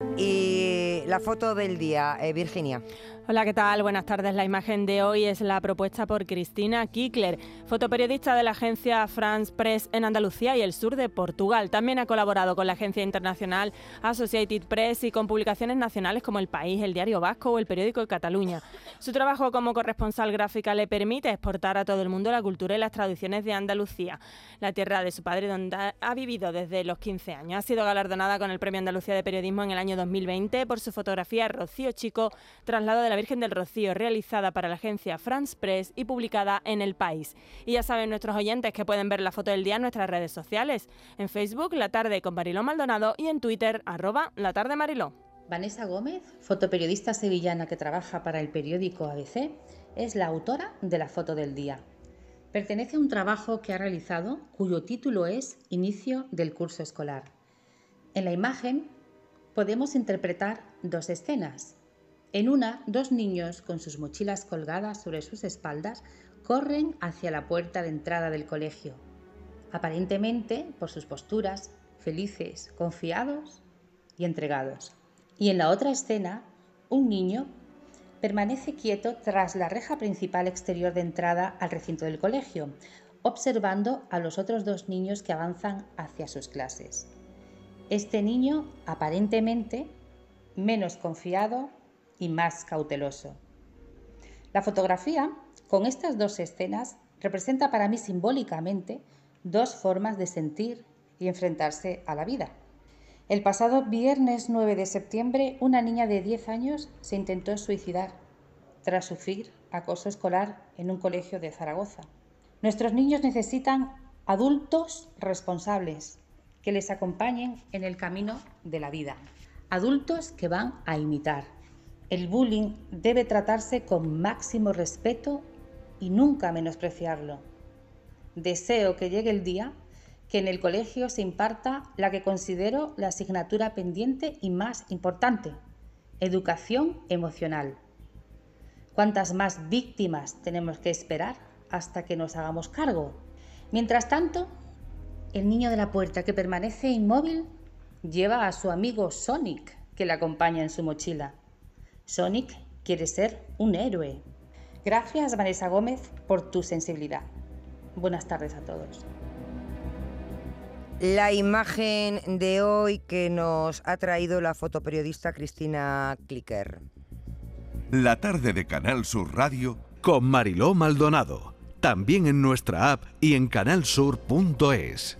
Y la foto del día, eh, Virginia. Hola, ¿qué tal? Buenas tardes. La imagen de hoy es la propuesta por Cristina Kickler, fotoperiodista de la agencia France Press en Andalucía y el sur de Portugal. También ha colaborado con la agencia internacional Associated Press y con publicaciones nacionales como El País, El Diario Vasco o El Periódico de Cataluña. Su trabajo como corresponsal gráfica le permite exportar a todo el mundo la cultura y las tradiciones de Andalucía, la tierra de su padre donde ha vivido desde los 15 años. Ha sido galardonada con el Premio Andalucía de Periodismo en el año 2020 por su fotografía Rocío Chico, traslado de la Virgen del Rocío, realizada para la agencia France Press y publicada en El País. Y ya saben nuestros oyentes que pueden ver la foto del día en nuestras redes sociales, en Facebook La Tarde con Mariló Maldonado y en Twitter arroba La Tarde Mariló. Vanessa Gómez, fotoperiodista sevillana que trabaja para el periódico ABC, es la autora de la foto del día. Pertenece a un trabajo que ha realizado cuyo título es Inicio del curso escolar. En la imagen podemos interpretar dos escenas. En una, dos niños con sus mochilas colgadas sobre sus espaldas corren hacia la puerta de entrada del colegio, aparentemente por sus posturas, felices, confiados y entregados. Y en la otra escena, un niño permanece quieto tras la reja principal exterior de entrada al recinto del colegio, observando a los otros dos niños que avanzan hacia sus clases. Este niño, aparentemente, menos confiado, y más cauteloso. La fotografía, con estas dos escenas, representa para mí simbólicamente dos formas de sentir y enfrentarse a la vida. El pasado viernes 9 de septiembre, una niña de 10 años se intentó suicidar tras sufrir acoso escolar en un colegio de Zaragoza. Nuestros niños necesitan adultos responsables que les acompañen en el camino de la vida, adultos que van a imitar, el bullying debe tratarse con máximo respeto y nunca menospreciarlo. Deseo que llegue el día que en el colegio se imparta la que considero la asignatura pendiente y más importante, educación emocional. ¿Cuántas más víctimas tenemos que esperar hasta que nos hagamos cargo? Mientras tanto, el niño de la puerta que permanece inmóvil lleva a su amigo Sonic que le acompaña en su mochila. Sonic quiere ser un héroe. Gracias, Vanessa Gómez, por tu sensibilidad. Buenas tardes a todos. La imagen de hoy que nos ha traído la fotoperiodista Cristina Clicker. La tarde de Canal Sur Radio con Mariló Maldonado. También en nuestra app y en canalsur.es.